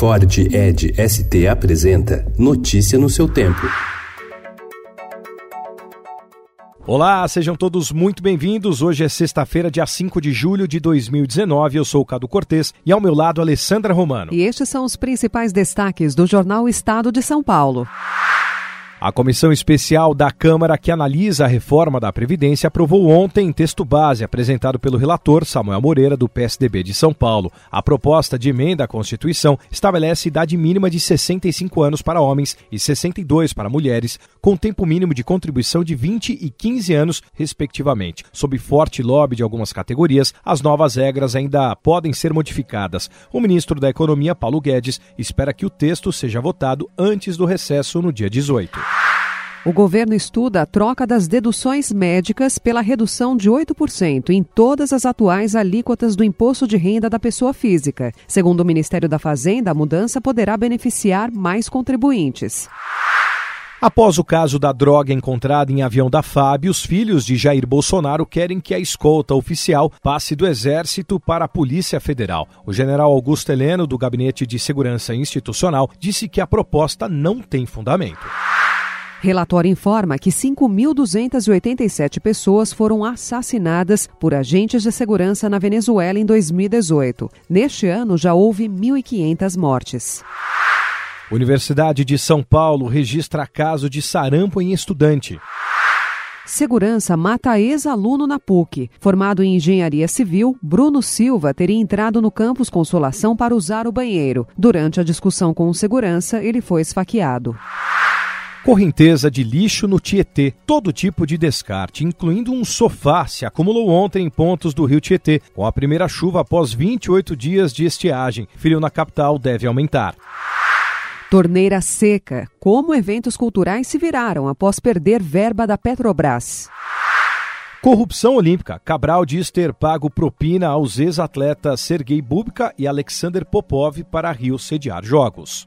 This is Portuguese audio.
Ford Ed ST apresenta Notícia no seu tempo. Olá, sejam todos muito bem-vindos. Hoje é sexta-feira, dia 5 de julho de 2019. Eu sou o Cado Cortês e ao meu lado, Alessandra Romano. E estes são os principais destaques do jornal Estado de São Paulo. A comissão especial da Câmara que analisa a reforma da Previdência aprovou ontem texto base apresentado pelo relator Samuel Moreira, do PSDB de São Paulo. A proposta de emenda à Constituição estabelece idade mínima de 65 anos para homens e 62 para mulheres, com tempo mínimo de contribuição de 20 e 15 anos, respectivamente. Sob forte lobby de algumas categorias, as novas regras ainda podem ser modificadas. O ministro da Economia, Paulo Guedes, espera que o texto seja votado antes do recesso no dia 18. O governo estuda a troca das deduções médicas pela redução de 8% em todas as atuais alíquotas do imposto de renda da pessoa física. Segundo o Ministério da Fazenda, a mudança poderá beneficiar mais contribuintes. Após o caso da droga encontrada em avião da FAB, os filhos de Jair Bolsonaro querem que a escolta oficial passe do Exército para a Polícia Federal. O general Augusto Heleno, do Gabinete de Segurança Institucional, disse que a proposta não tem fundamento. Relatório informa que 5.287 pessoas foram assassinadas por agentes de segurança na Venezuela em 2018. Neste ano, já houve 1.500 mortes. Universidade de São Paulo registra caso de sarampo em estudante. Segurança mata ex-aluno na PUC. Formado em engenharia civil, Bruno Silva teria entrado no campus Consolação para usar o banheiro. Durante a discussão com o segurança, ele foi esfaqueado. Correnteza de lixo no Tietê. Todo tipo de descarte, incluindo um sofá, se acumulou ontem em pontos do rio Tietê, com a primeira chuva após 28 dias de estiagem. Frio na capital deve aumentar. Torneira seca. Como eventos culturais se viraram após perder verba da Petrobras. Corrupção olímpica. Cabral diz ter pago propina aos ex-atletas Sergei Bubka e Alexander Popov para Rio sediar jogos.